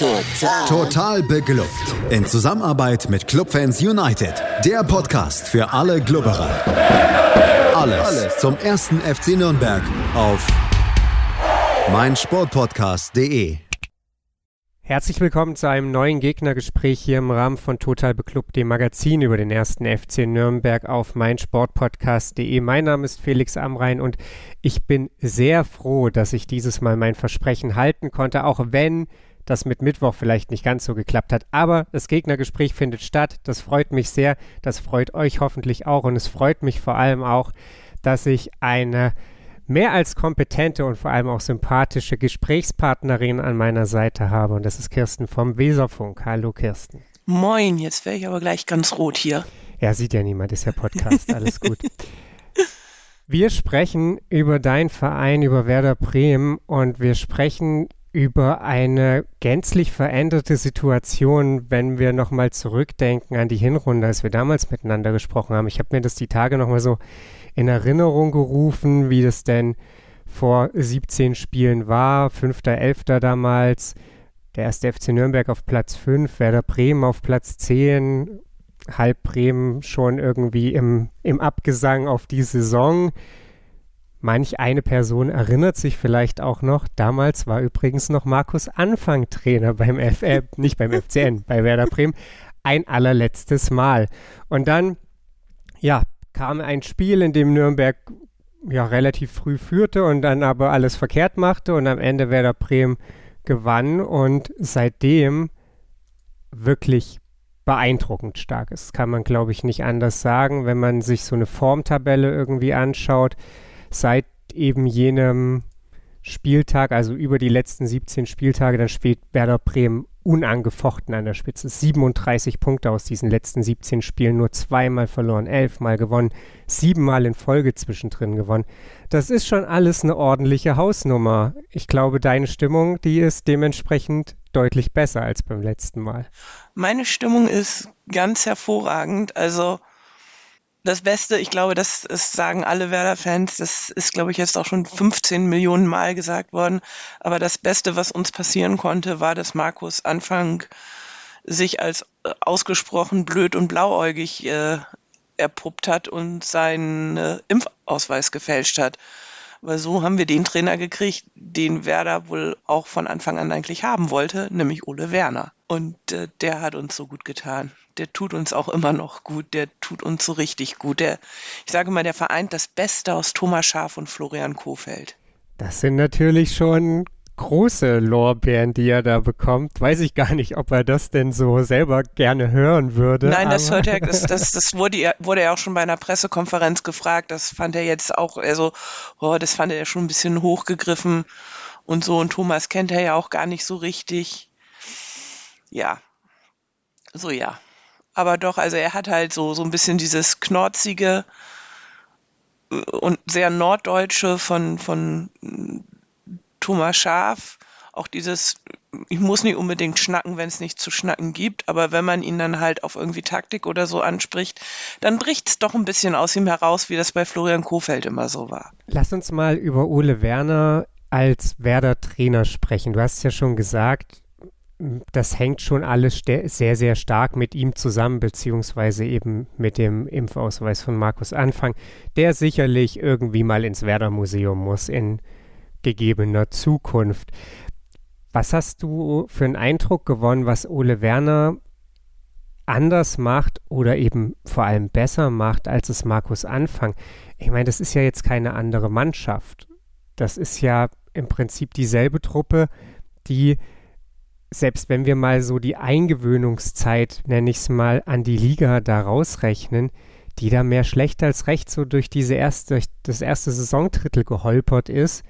Total. Total beglückt. In Zusammenarbeit mit Clubfans United. Der Podcast für alle Glubberer. Alles, Alles zum ersten FC Nürnberg auf meinsportpodcast.de. Herzlich willkommen zu einem neuen Gegnergespräch hier im Rahmen von Total Beklubbt, dem Magazin über den ersten FC Nürnberg auf meinsportpodcast.de. Mein Name ist Felix Amrein und ich bin sehr froh, dass ich dieses Mal mein Versprechen halten konnte, auch wenn das mit Mittwoch vielleicht nicht ganz so geklappt hat. Aber das Gegnergespräch findet statt. Das freut mich sehr. Das freut euch hoffentlich auch. Und es freut mich vor allem auch, dass ich eine mehr als kompetente und vor allem auch sympathische Gesprächspartnerin an meiner Seite habe. Und das ist Kirsten vom Weserfunk. Hallo Kirsten. Moin, jetzt wäre ich aber gleich ganz rot hier. Ja, sieht ja niemand, ist ja Podcast, alles gut. Wir sprechen über deinen Verein, über Werder Bremen und wir sprechen über eine gänzlich veränderte Situation, wenn wir nochmal zurückdenken an die Hinrunde, als wir damals miteinander gesprochen haben. Ich habe mir das die Tage nochmal so in Erinnerung gerufen, wie das denn vor 17 Spielen war. 5.11. damals, der erste FC Nürnberg auf Platz 5, Werder Bremen auf Platz 10, halb Bremen schon irgendwie im, im Abgesang auf die Saison. Manch eine Person erinnert sich vielleicht auch noch, damals war übrigens noch Markus Anfang Trainer beim F, äh, nicht beim FCN, bei Werder Bremen, ein allerletztes Mal. Und dann, ja, kam ein Spiel, in dem Nürnberg ja relativ früh führte und dann aber alles verkehrt machte und am Ende Werder Bremen gewann und seitdem wirklich beeindruckend stark ist. Kann man, glaube ich, nicht anders sagen, wenn man sich so eine Formtabelle irgendwie anschaut. Seit eben jenem Spieltag, also über die letzten 17 Spieltage, dann spielt Werder Bremen unangefochten an der Spitze. 37 Punkte aus diesen letzten 17 Spielen, nur zweimal verloren, elfmal gewonnen, siebenmal in Folge zwischendrin gewonnen. Das ist schon alles eine ordentliche Hausnummer. Ich glaube, deine Stimmung, die ist dementsprechend deutlich besser als beim letzten Mal. Meine Stimmung ist ganz hervorragend. Also das Beste, ich glaube, das, das sagen alle Werder-Fans, das ist, glaube ich, jetzt auch schon 15 Millionen Mal gesagt worden. Aber das Beste, was uns passieren konnte, war, dass Markus Anfang sich als äh, ausgesprochen blöd und blauäugig äh, erpuppt hat und seinen äh, Impfausweis gefälscht hat. Weil so haben wir den Trainer gekriegt, den Werder wohl auch von Anfang an eigentlich haben wollte, nämlich Ole Werner. Und äh, der hat uns so gut getan. Der tut uns auch immer noch gut. Der tut uns so richtig gut. Der, ich sage mal, der vereint das Beste aus Thomas Schaf und Florian Kofeld. Das sind natürlich schon große Lorbeeren, die er da bekommt. Weiß ich gar nicht, ob er das denn so selber gerne hören würde. Nein, das hört er, das, das, das wurde, wurde er auch schon bei einer Pressekonferenz gefragt. Das fand er jetzt auch, also, oh, das fand er schon ein bisschen hochgegriffen und so. Und Thomas kennt er ja auch gar nicht so richtig. Ja. So, ja. Aber doch, also er hat halt so, so ein bisschen dieses knorzige und sehr norddeutsche von, von Thomas Schaf, auch dieses, ich muss nicht unbedingt schnacken, wenn es nichts zu schnacken gibt, aber wenn man ihn dann halt auf irgendwie Taktik oder so anspricht, dann bricht es doch ein bisschen aus ihm heraus, wie das bei Florian Kofeld immer so war. Lass uns mal über Ole Werner als Werder-Trainer sprechen. Du hast ja schon gesagt, das hängt schon alles sehr, sehr stark mit ihm zusammen, beziehungsweise eben mit dem Impfausweis von Markus Anfang, der sicherlich irgendwie mal ins Werder-Museum muss in gegebener Zukunft. Was hast du für einen Eindruck gewonnen, was Ole Werner anders macht oder eben vor allem besser macht, als es Markus Anfang? Ich meine, das ist ja jetzt keine andere Mannschaft. Das ist ja im Prinzip dieselbe Truppe, die selbst wenn wir mal so die Eingewöhnungszeit, nenne ich es mal, an die Liga da rausrechnen, die da mehr schlecht als recht so durch diese erste, durch das erste Saisondrittel geholpert ist,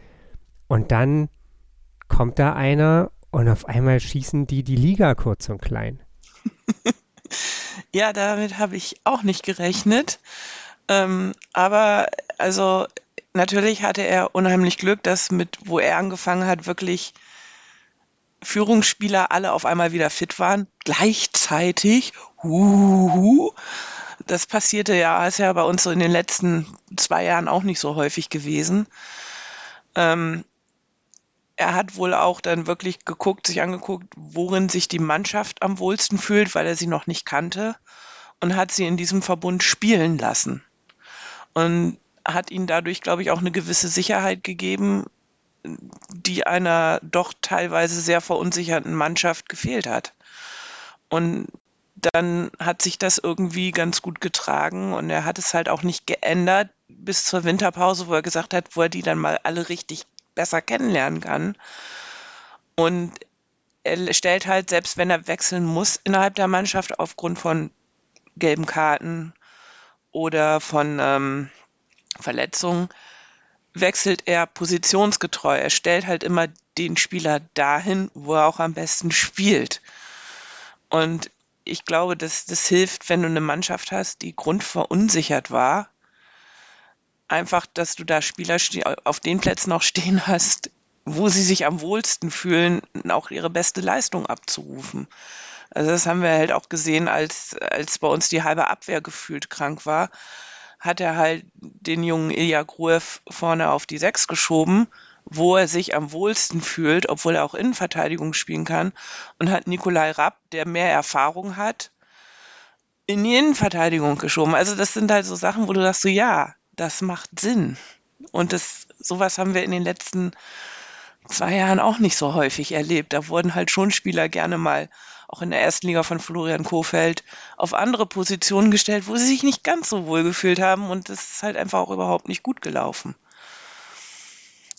und dann kommt da einer und auf einmal schießen die die Liga kurz und klein. ja, damit habe ich auch nicht gerechnet. Ähm, aber also natürlich hatte er unheimlich Glück, dass mit, wo er angefangen hat, wirklich Führungsspieler alle auf einmal wieder fit waren. Gleichzeitig. Huhu. Das passierte ja, ist ja bei uns so in den letzten zwei Jahren auch nicht so häufig gewesen. Ähm, er hat wohl auch dann wirklich geguckt, sich angeguckt, worin sich die Mannschaft am wohlsten fühlt, weil er sie noch nicht kannte und hat sie in diesem Verbund spielen lassen. Und hat ihnen dadurch, glaube ich, auch eine gewisse Sicherheit gegeben, die einer doch teilweise sehr verunsicherten Mannschaft gefehlt hat. Und dann hat sich das irgendwie ganz gut getragen und er hat es halt auch nicht geändert bis zur Winterpause, wo er gesagt hat, wo er die dann mal alle richtig besser kennenlernen kann. Und er stellt halt, selbst wenn er wechseln muss innerhalb der Mannschaft aufgrund von gelben Karten oder von ähm, Verletzungen, wechselt er positionsgetreu. Er stellt halt immer den Spieler dahin, wo er auch am besten spielt. Und ich glaube, dass das hilft, wenn du eine Mannschaft hast, die grundverunsichert war. Einfach, dass du da Spieler auf den Plätzen auch stehen hast, wo sie sich am wohlsten fühlen, auch ihre beste Leistung abzurufen. Also das haben wir halt auch gesehen, als, als bei uns die halbe Abwehr gefühlt krank war hat er halt den jungen Ilya Gruev vorne auf die Sechs geschoben, wo er sich am wohlsten fühlt, obwohl er auch Innenverteidigung spielen kann, und hat Nikolai Rapp, der mehr Erfahrung hat, in die Innenverteidigung geschoben. Also das sind halt so Sachen, wo du sagst so, ja, das macht Sinn. Und das, sowas haben wir in den letzten zwei Jahren auch nicht so häufig erlebt. Da wurden halt schon Spieler gerne mal auch in der ersten Liga von Florian Kofeld, auf andere Positionen gestellt, wo sie sich nicht ganz so wohl gefühlt haben und das ist halt einfach auch überhaupt nicht gut gelaufen.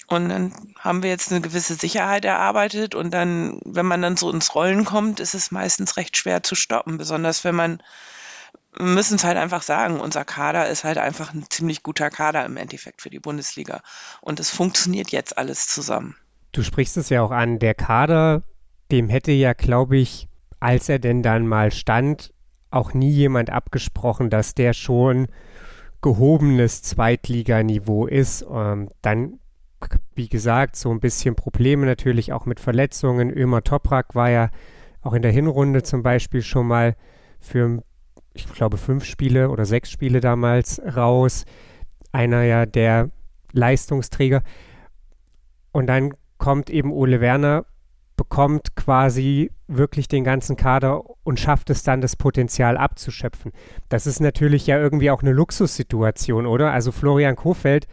Und dann haben wir jetzt eine gewisse Sicherheit erarbeitet und dann, wenn man dann so ins Rollen kommt, ist es meistens recht schwer zu stoppen, besonders wenn man wir müssen es halt einfach sagen, unser Kader ist halt einfach ein ziemlich guter Kader im Endeffekt für die Bundesliga. Und es funktioniert jetzt alles zusammen. Du sprichst es ja auch an, der Kader, dem hätte ja, glaube ich, als er denn dann mal stand, auch nie jemand abgesprochen, dass der schon gehobenes Zweitliganiveau ist. Ähm, dann, wie gesagt, so ein bisschen Probleme natürlich auch mit Verletzungen. Ömer Toprak war ja auch in der Hinrunde zum Beispiel schon mal für, ich glaube, fünf Spiele oder sechs Spiele damals raus. Einer ja der Leistungsträger. Und dann kommt eben Ole Werner bekommt quasi wirklich den ganzen Kader und schafft es dann, das Potenzial abzuschöpfen. Das ist natürlich ja irgendwie auch eine Luxussituation, oder? Also Florian Kofeld,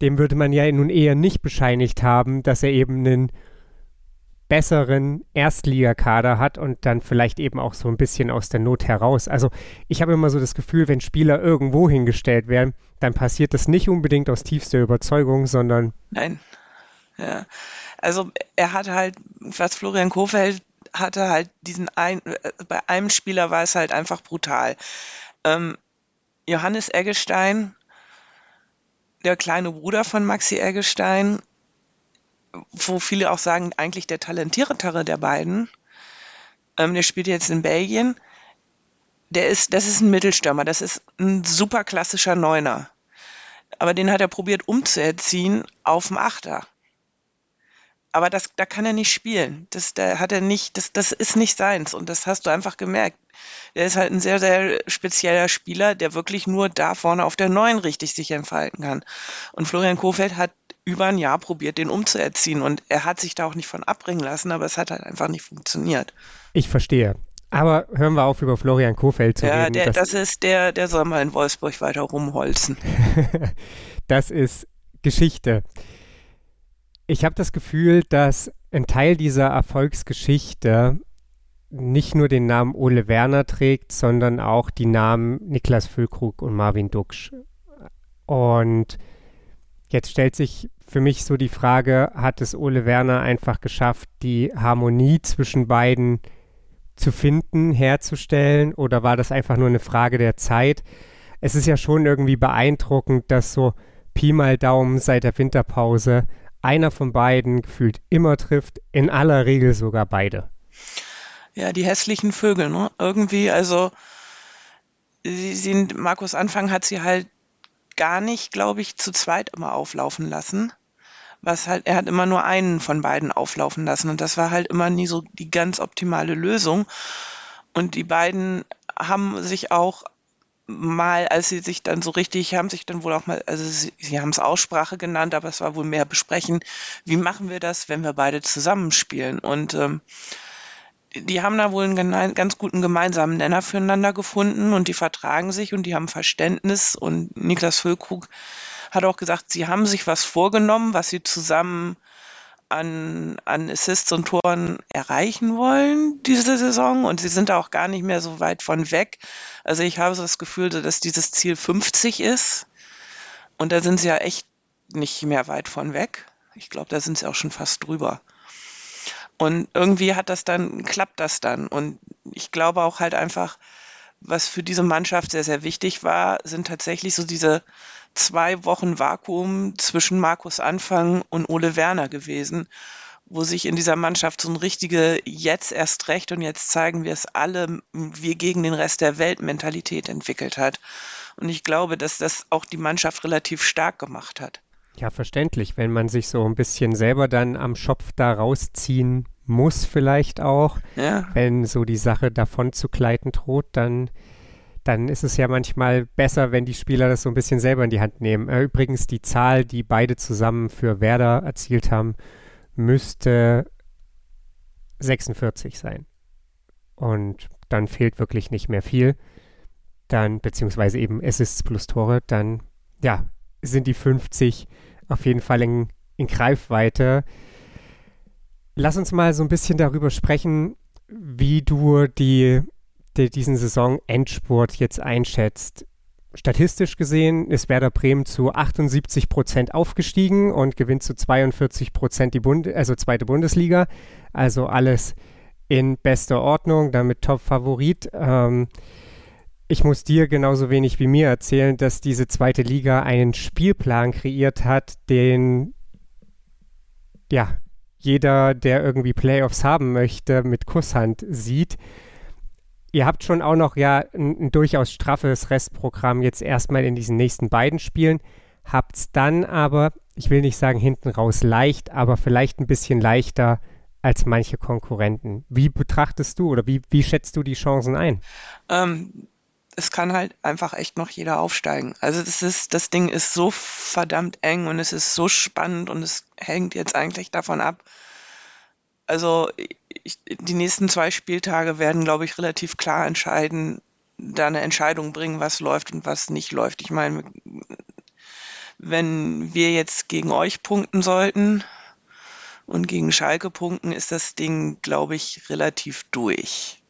dem würde man ja nun eher nicht bescheinigt haben, dass er eben einen besseren Erstligakader hat und dann vielleicht eben auch so ein bisschen aus der Not heraus. Also ich habe immer so das Gefühl, wenn Spieler irgendwo hingestellt werden, dann passiert das nicht unbedingt aus tiefster Überzeugung, sondern Nein. Ja. Also er hat halt, was Florian Kofeld hatte halt diesen ein, bei einem Spieler war es halt einfach brutal. Ähm, Johannes Eggestein, der kleine Bruder von Maxi Eggestein, wo viele auch sagen, eigentlich der talentiertere der beiden, ähm, der spielt jetzt in Belgien. Der ist, das ist ein Mittelstürmer, das ist ein super klassischer Neuner. Aber den hat er probiert umzuerziehen auf dem Achter aber das, da kann er nicht spielen. Das, da hat er nicht, das, das ist nicht seins und das hast du einfach gemerkt. Er ist halt ein sehr, sehr spezieller Spieler, der wirklich nur da vorne auf der Neuen richtig sich entfalten kann. Und Florian Kofeld hat über ein Jahr probiert, den umzuerziehen und er hat sich da auch nicht von abbringen lassen, aber es hat halt einfach nicht funktioniert. Ich verstehe. Aber hören wir auf, über Florian Kofeld zu ja, reden. Ja, das, das ist der, der soll mal in Wolfsburg weiter rumholzen. das ist Geschichte. Ich habe das Gefühl, dass ein Teil dieser Erfolgsgeschichte nicht nur den Namen Ole Werner trägt, sondern auch die Namen Niklas Füllkrug und Marvin Duksch. Und jetzt stellt sich für mich so die Frage, hat es Ole Werner einfach geschafft, die Harmonie zwischen beiden zu finden, herzustellen, oder war das einfach nur eine Frage der Zeit? Es ist ja schon irgendwie beeindruckend, dass so Pi mal Daumen seit der Winterpause einer von beiden gefühlt immer trifft, in aller Regel sogar beide. Ja, die hässlichen Vögel, ne? Irgendwie, also sie sind, Markus Anfang hat sie halt gar nicht, glaube ich, zu zweit immer auflaufen lassen. Was halt, er hat immer nur einen von beiden auflaufen lassen und das war halt immer nie so die ganz optimale Lösung. Und die beiden haben sich auch mal, als sie sich dann so richtig, haben sich dann wohl auch mal, also sie, sie haben es Aussprache genannt, aber es war wohl mehr besprechen, wie machen wir das, wenn wir beide zusammenspielen. Und ähm, die haben da wohl einen ganz guten gemeinsamen Nenner füreinander gefunden und die vertragen sich und die haben Verständnis. Und Niklas Füllkrug hat auch gesagt, sie haben sich was vorgenommen, was sie zusammen an, an Assists und Toren erreichen wollen diese Saison und sie sind auch gar nicht mehr so weit von weg. Also ich habe so das Gefühl, dass dieses Ziel 50 ist und da sind sie ja echt nicht mehr weit von weg. Ich glaube, da sind sie auch schon fast drüber. Und irgendwie hat das dann, klappt das dann. Und ich glaube auch halt einfach, was für diese Mannschaft sehr, sehr wichtig war, sind tatsächlich so diese zwei Wochen Vakuum zwischen Markus Anfang und Ole Werner gewesen, wo sich in dieser Mannschaft so eine richtige jetzt erst recht und jetzt zeigen wir es alle, wir gegen den Rest der Welt Mentalität entwickelt hat. Und ich glaube, dass das auch die Mannschaft relativ stark gemacht hat. Ja, verständlich, wenn man sich so ein bisschen selber dann am Schopf da rausziehen muss vielleicht auch, ja. wenn so die Sache davon zu gleiten droht, dann dann ist es ja manchmal besser, wenn die Spieler das so ein bisschen selber in die Hand nehmen. Äh, übrigens, die Zahl, die beide zusammen für Werder erzielt haben, müsste 46 sein. Und dann fehlt wirklich nicht mehr viel. Dann, beziehungsweise eben Assists plus Tore, dann, ja, sind die 50 auf jeden Fall in, in Greifweite. Lass uns mal so ein bisschen darüber sprechen, wie du die die diesen Saison-Endspurt jetzt einschätzt. Statistisch gesehen ist Werder Bremen zu 78 Prozent aufgestiegen und gewinnt zu 42 Prozent die Bund also zweite Bundesliga. Also alles in bester Ordnung, damit Top-Favorit. Ähm, ich muss dir genauso wenig wie mir erzählen, dass diese zweite Liga einen Spielplan kreiert hat, den ja jeder, der irgendwie Playoffs haben möchte, mit Kusshand sieht ihr habt schon auch noch ja ein, ein durchaus straffes Restprogramm jetzt erstmal in diesen nächsten beiden Spielen. Habt es dann aber, ich will nicht sagen hinten raus leicht, aber vielleicht ein bisschen leichter als manche Konkurrenten. Wie betrachtest du oder wie, wie schätzt du die Chancen ein? Ähm, es kann halt einfach echt noch jeder aufsteigen. Also das ist, das Ding ist so verdammt eng und es ist so spannend und es hängt jetzt eigentlich davon ab. Also ich, die nächsten zwei Spieltage werden, glaube ich, relativ klar entscheiden, da eine Entscheidung bringen, was läuft und was nicht läuft. Ich meine, wenn wir jetzt gegen euch punkten sollten und gegen Schalke punkten, ist das Ding, glaube ich, relativ durch.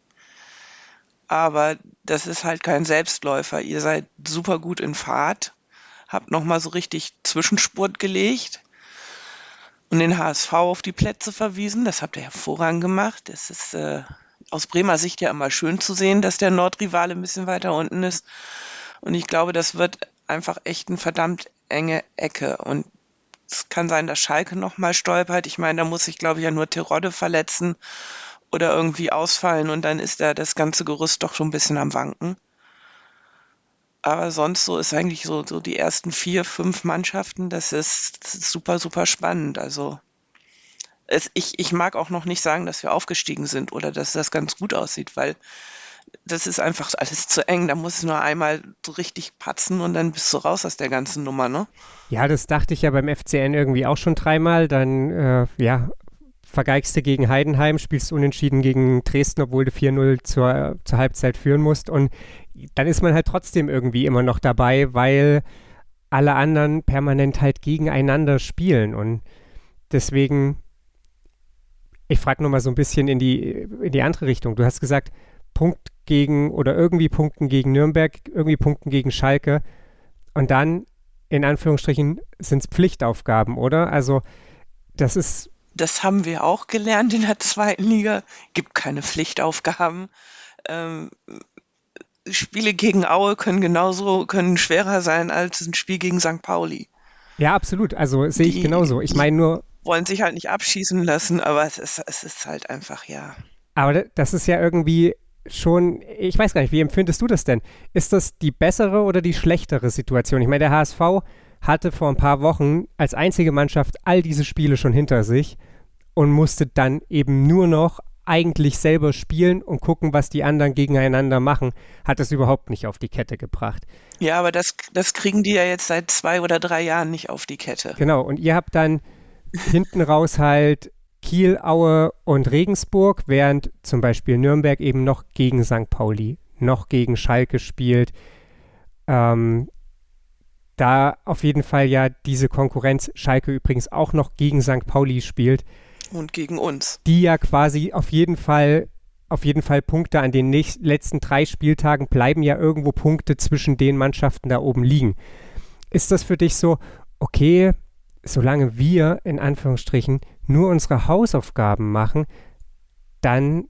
Aber das ist halt kein Selbstläufer. Ihr seid super gut in Fahrt, habt nochmal so richtig Zwischenspurt gelegt und den HSV auf die Plätze verwiesen. Das habt ihr hervorragend gemacht. Es ist äh, aus Bremer Sicht ja immer schön zu sehen, dass der Nordrivale ein bisschen weiter unten ist. Und ich glaube, das wird einfach echt eine verdammt enge Ecke. Und es kann sein, dass Schalke nochmal stolpert. Ich meine, da muss sich, glaube ich, ja nur Terodde verletzen oder irgendwie ausfallen und dann ist da das ganze Gerüst doch schon ein bisschen am Wanken. Aber sonst so ist eigentlich so, so die ersten vier, fünf Mannschaften, das ist, das ist super, super spannend. Also es, ich, ich mag auch noch nicht sagen, dass wir aufgestiegen sind oder dass das ganz gut aussieht, weil das ist einfach alles zu eng. Da muss es nur einmal so richtig patzen und dann bist du raus aus der ganzen Nummer, ne? Ja, das dachte ich ja beim FCN irgendwie auch schon dreimal. Dann, äh, ja, vergeigst du gegen Heidenheim, spielst unentschieden gegen Dresden, obwohl du 4-0 zur, zur Halbzeit führen musst. Und dann ist man halt trotzdem irgendwie immer noch dabei, weil alle anderen permanent halt gegeneinander spielen. Und deswegen, ich frage nochmal so ein bisschen in die, in die andere Richtung. Du hast gesagt, Punkt gegen oder irgendwie Punkten gegen Nürnberg, irgendwie Punkten gegen Schalke. Und dann, in Anführungsstrichen, sind es Pflichtaufgaben, oder? Also, das ist. Das haben wir auch gelernt in der zweiten Liga. Gibt keine Pflichtaufgaben. Ähm, Spiele gegen Aue können genauso, können schwerer sein als ein Spiel gegen St. Pauli. Ja, absolut. Also sehe ich genauso. Ich meine nur. Wollen sich halt nicht abschießen lassen, aber es ist, es ist halt einfach, ja. Aber das ist ja irgendwie schon, ich weiß gar nicht, wie empfindest du das denn? Ist das die bessere oder die schlechtere Situation? Ich meine, der HSV hatte vor ein paar Wochen als einzige Mannschaft all diese Spiele schon hinter sich und musste dann eben nur noch eigentlich selber spielen und gucken, was die anderen gegeneinander machen, hat es überhaupt nicht auf die Kette gebracht. Ja, aber das, das kriegen die ja jetzt seit zwei oder drei Jahren nicht auf die Kette. Genau, und ihr habt dann hinten raus halt Kiel, Aue und Regensburg, während zum Beispiel Nürnberg eben noch gegen St. Pauli, noch gegen Schalke spielt. Ähm, da auf jeden Fall ja diese Konkurrenz, Schalke übrigens auch noch gegen St. Pauli spielt. Und gegen uns. Die ja quasi auf jeden Fall, auf jeden Fall Punkte an den nächsten, letzten drei Spieltagen bleiben ja irgendwo Punkte zwischen den Mannschaften da oben liegen. Ist das für dich so, okay, solange wir in Anführungsstrichen nur unsere Hausaufgaben machen, dann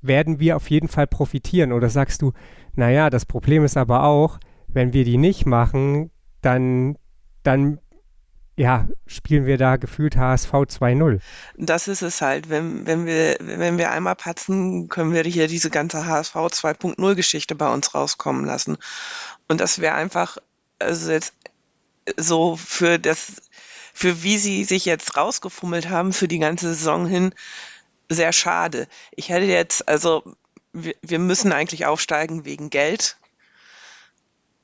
werden wir auf jeden Fall profitieren. Oder sagst du, naja, das Problem ist aber auch, wenn wir die nicht machen, dann, dann ja, spielen wir da gefühlt HSV 2-0. Das ist es halt. Wenn, wenn, wir, wenn wir einmal patzen, können wir hier diese ganze HSV 2.0 Geschichte bei uns rauskommen lassen. Und das wäre einfach, also jetzt so für das, für wie sie sich jetzt rausgefummelt haben für die ganze Saison hin, sehr schade. Ich hätte jetzt, also wir, wir müssen eigentlich aufsteigen wegen Geld.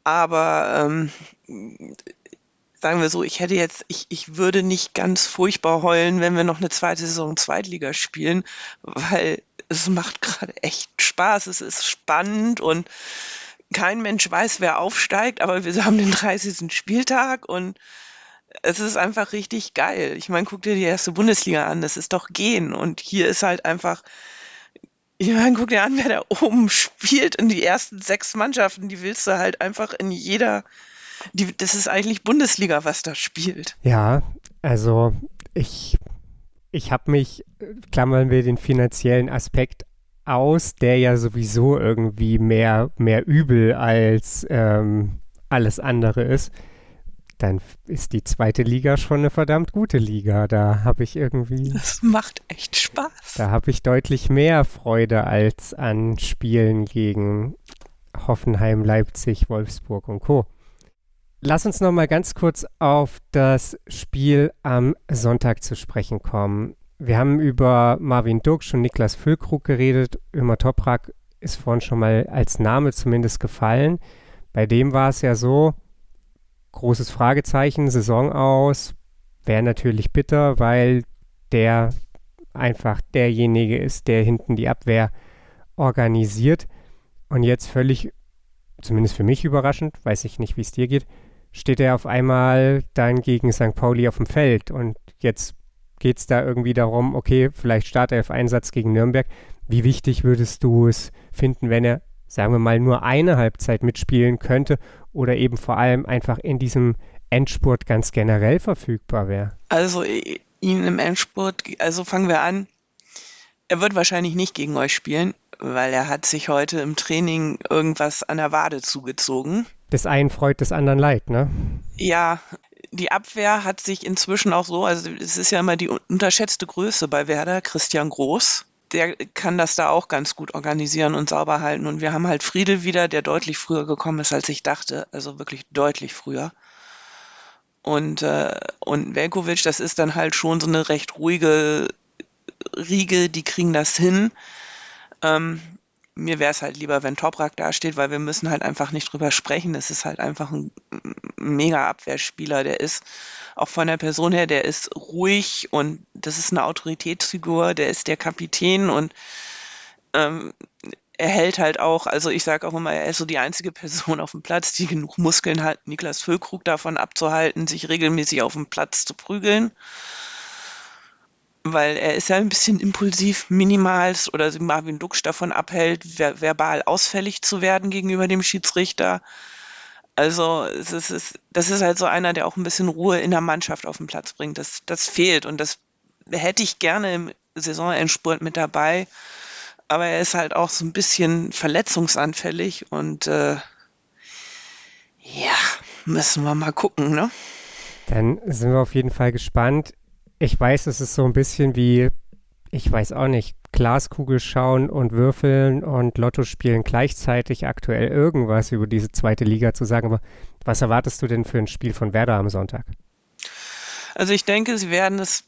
Aber ähm, sagen wir so, ich hätte jetzt, ich, ich würde nicht ganz furchtbar heulen, wenn wir noch eine zweite Saison Zweitliga spielen, weil es macht gerade echt Spaß, es ist spannend und kein Mensch weiß, wer aufsteigt, aber wir haben den 30. Spieltag und es ist einfach richtig geil. Ich meine, guck dir die erste Bundesliga an, das ist doch gehen und hier ist halt einfach, ich guck dir an, wer da oben spielt in die ersten sechs Mannschaften, die willst du halt einfach in jeder die, das ist eigentlich Bundesliga, was da spielt. Ja, also ich, ich habe mich, klammern wir den finanziellen Aspekt aus, der ja sowieso irgendwie mehr, mehr übel als ähm, alles andere ist, dann ist die zweite Liga schon eine verdammt gute Liga. Da habe ich irgendwie. Das macht echt Spaß. Da habe ich deutlich mehr Freude als an Spielen gegen Hoffenheim, Leipzig, Wolfsburg und Co. Lass uns noch mal ganz kurz auf das Spiel am Sonntag zu sprechen kommen. Wir haben über Marvin Duksch und Niklas Füllkrug geredet. Ömer Toprak ist vorhin schon mal als Name zumindest gefallen. Bei dem war es ja so, großes Fragezeichen, Saison aus, wäre natürlich bitter, weil der einfach derjenige ist, der hinten die Abwehr organisiert. Und jetzt völlig, zumindest für mich überraschend, weiß ich nicht, wie es dir geht, steht er auf einmal dann gegen St. Pauli auf dem Feld. Und jetzt geht es da irgendwie darum, okay, vielleicht startet er Einsatz gegen Nürnberg. Wie wichtig würdest du es finden, wenn er, sagen wir mal, nur eine Halbzeit mitspielen könnte oder eben vor allem einfach in diesem Endspurt ganz generell verfügbar wäre? Also ihn im Endspurt, also fangen wir an. Er wird wahrscheinlich nicht gegen euch spielen, weil er hat sich heute im Training irgendwas an der Wade zugezogen des einen freut, des anderen leid, ne? Ja, die Abwehr hat sich inzwischen auch so, also es ist ja immer die unterschätzte Größe bei Werder, Christian Groß. Der kann das da auch ganz gut organisieren und sauber halten. Und wir haben halt Friedel wieder, der deutlich früher gekommen ist, als ich dachte. Also wirklich deutlich früher. Und, äh, und Velkovic, das ist dann halt schon so eine recht ruhige Riege, die kriegen das hin. Ähm, mir wäre es halt lieber, wenn Toprak dasteht, weil wir müssen halt einfach nicht drüber sprechen. Es ist halt einfach ein mega Abwehrspieler. Der ist auch von der Person her, der ist ruhig und das ist eine Autoritätsfigur. Der ist der Kapitän und ähm, er hält halt auch, also ich sage auch immer, er ist so die einzige Person auf dem Platz, die genug Muskeln hat, Niklas Füllkrug davon abzuhalten, sich regelmäßig auf dem Platz zu prügeln weil er ist ja ein bisschen impulsiv, minimal oder Marvin Duksch davon abhält, ver verbal ausfällig zu werden gegenüber dem Schiedsrichter. Also es ist, es, das ist halt so einer, der auch ein bisschen Ruhe in der Mannschaft auf den Platz bringt. Das, das fehlt und das hätte ich gerne im Saisonendspurt mit dabei. Aber er ist halt auch so ein bisschen verletzungsanfällig und äh, ja, müssen wir mal gucken, ne? Dann sind wir auf jeden Fall gespannt. Ich weiß, es ist so ein bisschen wie, ich weiß auch nicht, Glaskugel schauen und würfeln und Lotto spielen gleichzeitig aktuell irgendwas über diese zweite Liga zu sagen. Aber was erwartest du denn für ein Spiel von Werder am Sonntag? Also ich denke, sie werden es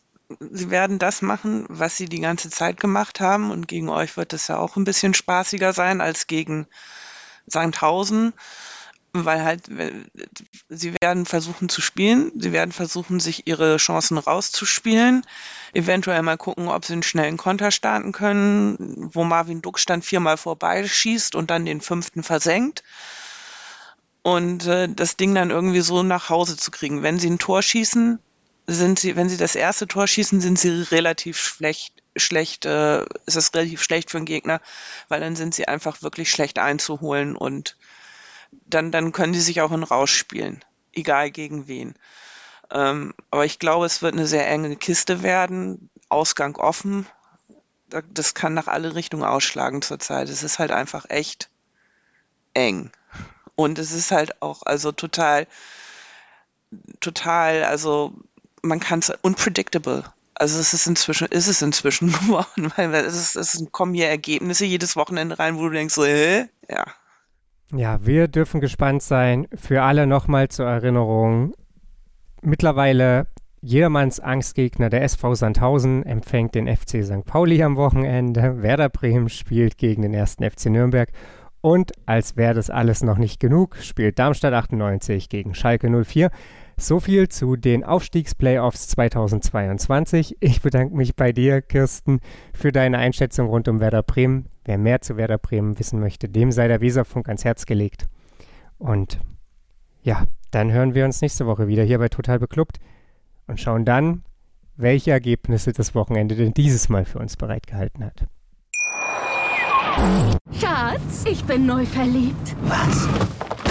sie werden das machen, was sie die ganze Zeit gemacht haben. Und gegen euch wird es ja auch ein bisschen spaßiger sein als gegen Sandhausen weil halt sie werden versuchen zu spielen, sie werden versuchen, sich ihre Chancen rauszuspielen, eventuell mal gucken, ob sie einen schnellen Konter starten können, wo Marvin Duck dann viermal vorbeischießt und dann den fünften versenkt und äh, das Ding dann irgendwie so nach Hause zu kriegen. Wenn sie ein Tor schießen, sind sie, wenn sie das erste Tor schießen, sind sie relativ schlecht, schlecht, äh, ist das relativ schlecht für den Gegner, weil dann sind sie einfach wirklich schlecht einzuholen und dann, dann können die sich auch in Rausch spielen, egal gegen wen. Ähm, aber ich glaube, es wird eine sehr enge Kiste werden, Ausgang offen. Das kann nach alle Richtungen ausschlagen zurzeit. Es ist halt einfach echt eng. Und es ist halt auch also total, total, also man kann es unpredictable. Also es ist inzwischen, ist es inzwischen geworden, weil es, ist, es kommen hier Ergebnisse jedes Wochenende rein, wo du denkst so, hä? Ja, ja, wir dürfen gespannt sein. Für alle nochmal zur Erinnerung. Mittlerweile jedermanns Angstgegner, der SV Sandhausen, empfängt den FC St. Pauli am Wochenende. Werder Bremen spielt gegen den ersten FC Nürnberg. Und als wäre das alles noch nicht genug, spielt Darmstadt 98 gegen Schalke 04. So viel zu den Aufstiegsplayoffs 2022. Ich bedanke mich bei dir, Kirsten, für deine Einschätzung rund um Werder Bremen. Wer mehr zu Werder Bremen wissen möchte, dem sei der Weserfunk ans Herz gelegt. Und ja, dann hören wir uns nächste Woche wieder hier bei Total Beklubbt und schauen dann, welche Ergebnisse das Wochenende denn dieses Mal für uns bereitgehalten hat. Schatz, ich bin neu verliebt. Was?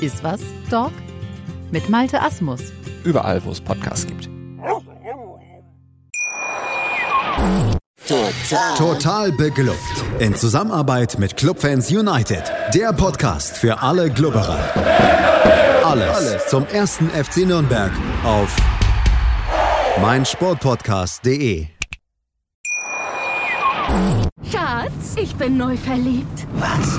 Iswas Dog mit Malte Asmus. Überall, wo es Podcasts gibt. Total. Total beglückt. In Zusammenarbeit mit Clubfans United. Der Podcast für alle Glubberer. Alles, Alles zum ersten FC Nürnberg auf meinsportpodcast.de. Schatz, ich bin neu verliebt. Was?